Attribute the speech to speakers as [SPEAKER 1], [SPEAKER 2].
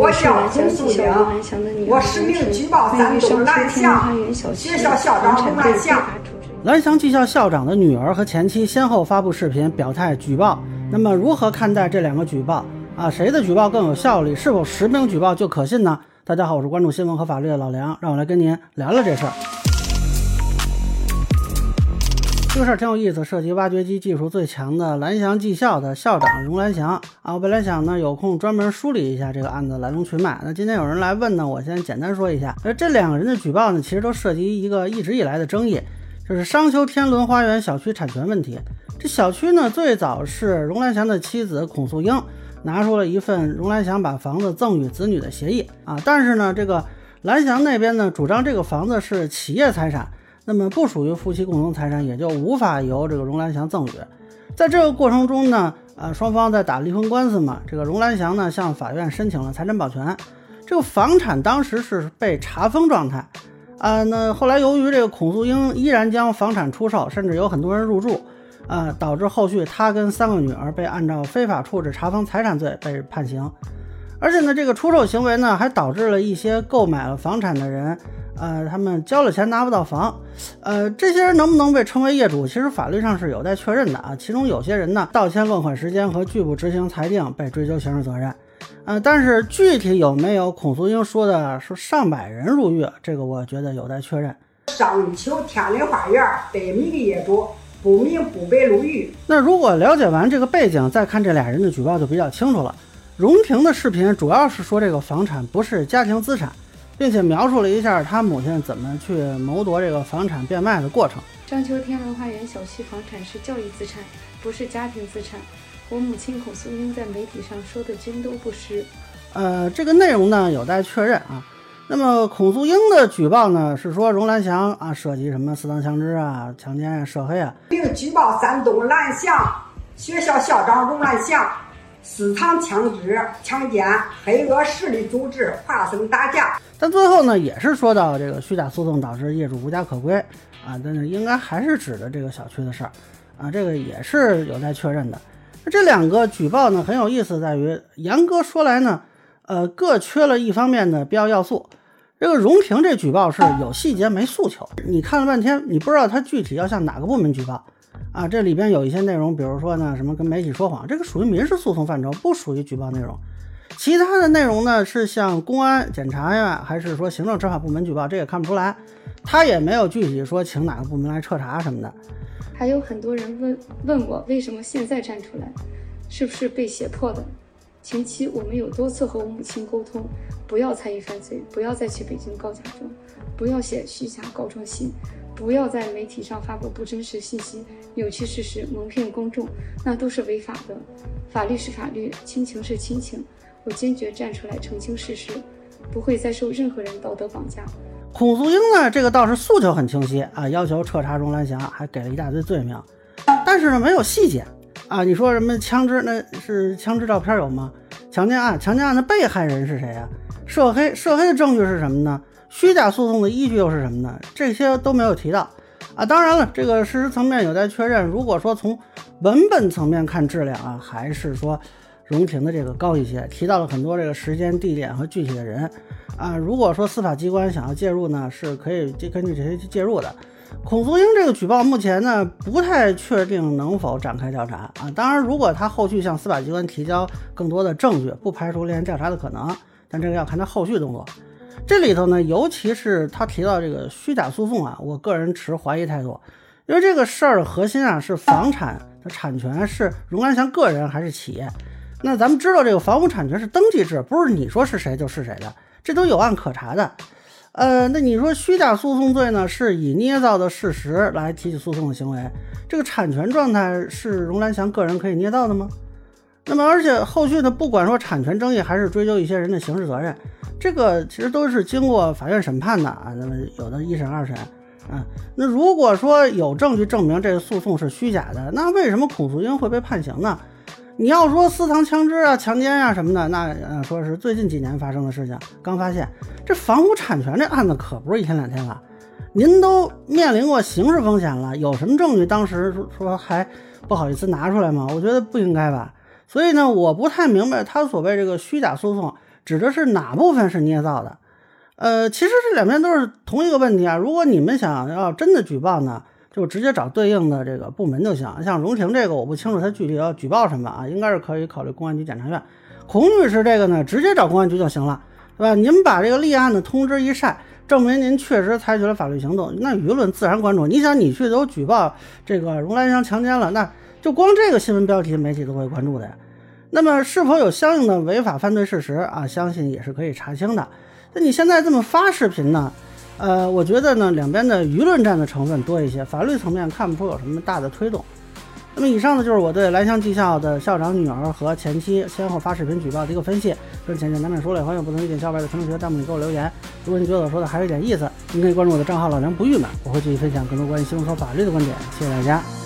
[SPEAKER 1] 我叫洪素英，我实名举报蓝翔学校校长洪兰祥。
[SPEAKER 2] 蓝翔技校校长的女儿和前妻先后发布视频表态举报。那么如何看待这两个举报啊？谁的举报更有效力？是否实名举报就可信呢？大家好，我是关注新闻和法律的老梁，让我来跟您聊聊这事儿。这个事儿挺有意思，涉及挖掘机技术最强的蓝翔技校的校长荣蓝翔啊。我本来想呢有空专门梳理一下这个案子来龙去脉。那今天有人来问呢，我先简单说一下。而，这两个人的举报呢，其实都涉及一个一直以来的争议，就是商丘天伦花园小区产权问题。这小区呢，最早是荣蓝翔的妻子孔素英拿出了一份荣蓝翔把房子赠与子女的协议啊，但是呢，这个蓝翔那边呢主张这个房子是企业财产。那么不属于夫妻共同财产，也就无法由这个荣兰祥赠与。在这个过程中呢，呃，双方在打离婚官司嘛。这个荣兰祥呢向法院申请了财产保全，这个房产当时是被查封状态。啊，那后来由于这个孔素英依然将房产出售，甚至有很多人入住，啊，导致后续他跟三个女儿被按照非法处置查封财产罪被判刑。而且呢，这个出售行为呢还导致了一些购买了房产的人。呃，他们交了钱拿不到房，呃，这些人能不能被称为业主，其实法律上是有待确认的啊。其中有些人呢，到签问款时间和拒不执行裁定被追究刑事责任，呃，但是具体有没有孔素英说的是上百人入狱，这个我觉得有待确认。
[SPEAKER 1] 上丘天林花园北米的业主不明不白入狱。
[SPEAKER 2] 那如果了解完这个背景，再看这俩人的举报就比较清楚了。荣婷的视频主要是说这个房产不是家庭资产。并且描述了一下他母亲怎么去谋夺这个房产变卖的过程。
[SPEAKER 3] 章丘天文花园小区房产是教育资产，不是家庭资产。我母亲孔素英在媒体上说的均都不实。
[SPEAKER 2] 呃，这个内容呢有待确认啊。那么孔素英的举报呢是说荣兰祥啊涉及什么私藏枪支啊、强奸啊、涉黑啊，
[SPEAKER 1] 并举报山东蓝翔学校校长荣兰祥。私藏枪支、强奸、黑恶势力组织、发生打架，
[SPEAKER 2] 但最后呢，也是说到这个虚假诉讼导致业主无家可归啊，但是应该还是指的这个小区的事儿啊，这个也是有待确认的。这两个举报呢，很有意思，在于严格说来呢，呃，各缺了一方面的必要要素。这个荣平这举报是有细节没诉求，你看了半天，你不知道他具体要向哪个部门举报。啊，这里边有一些内容，比如说呢，什么跟媒体说谎，这个属于民事诉讼范畴，不属于举报内容。其他的内容呢，是向公安、检察院还是说行政执法部门举报，这也看不出来。他也没有具体说请哪个部门来彻查什么的。
[SPEAKER 3] 还有很多人问问我，为什么现在站出来，是不是被胁迫的？前期我们有多次和我母亲沟通，不要参与犯罪，不要再去北京告假状，不要写虚假告状信。不要在媒体上发布不真实信息，扭曲事实，蒙骗公众，那都是违法的。法律是法律，亲情是亲情。我坚决站出来澄清事实，不会再受任何人道德绑架。
[SPEAKER 2] 孔素英呢，这个倒是诉求很清晰啊，要求彻查荣兰祥，还给了一大堆罪名，但是呢，没有细节啊。你说什么枪支？那是枪支照片有吗？强奸案，强奸案的被害人是谁啊？涉黑，涉黑的证据是什么呢？虚假诉讼的依据又是什么呢？这些都没有提到啊。当然了，这个事实层面有待确认。如果说从文本层面看质量啊，还是说荣庭的这个高一些，提到了很多这个时间、地点和具体的人啊。如果说司法机关想要介入呢，是可以根据这些去介入的。孔素英这个举报目前呢不太确定能否展开调查啊。当然，如果他后续向司法机关提交更多的证据，不排除立案调查的可能，但这个要看他后续动作。这里头呢，尤其是他提到这个虚假诉讼啊，我个人持怀疑态度，因为这个事儿的核心啊是房产的产权是荣安祥个人还是企业？那咱们知道这个房屋产权是登记制，不是你说是谁就是谁的，这都有案可查的。呃，那你说虚假诉讼罪呢，是以捏造的事实来提起诉讼的行为，这个产权状态是荣兰祥个人可以捏造的吗？那么而且后续呢，不管说产权争议还是追究一些人的刑事责任。这个其实都是经过法院审判的啊，那么有的一审、二审，啊，那如果说有证据证明这个诉讼是虚假的，那为什么孔素英会被判刑呢？你要说私藏枪支啊、强奸啊什么的，那呃说是最近几年发生的事情，刚发现这房屋产权这案子可不是一天两天了，您都面临过刑事风险了，有什么证据当时说还不好意思拿出来吗？我觉得不应该吧。所以呢，我不太明白他所谓这个虚假诉讼。指的是哪部分是捏造的？呃，其实这两边都是同一个问题啊。如果你们想要真的举报呢，就直接找对应的这个部门就行。像荣婷这个，我不清楚他具体要举报什么啊，应该是可以考虑公安局、检察院。孔女士这个呢，直接找公安局就行了，对吧？您把这个立案的通知一晒，证明您确实采取了法律行动，那舆论自然关注。你想，你去都举报这个荣兰香强奸了，那就光这个新闻标题，媒体都会关注的呀。那么是否有相应的违法犯罪事实啊？相信也是可以查清的。那你现在这么发视频呢？呃，我觉得呢，两边的舆论战的成分多一些，法律层面看不出有什么大的推动。那么以上呢，就是我对兰香技校的校长女儿和前妻先后发视频举报的一个分析。跟简简单单说了，欢迎不同意见小伙伴在评论区、弹幕里给我留言。如果你觉得我说的还有一点意思，您可以关注我的账号老梁不郁闷，我会继续分享更多关于新闻和法律的观点。谢谢大家。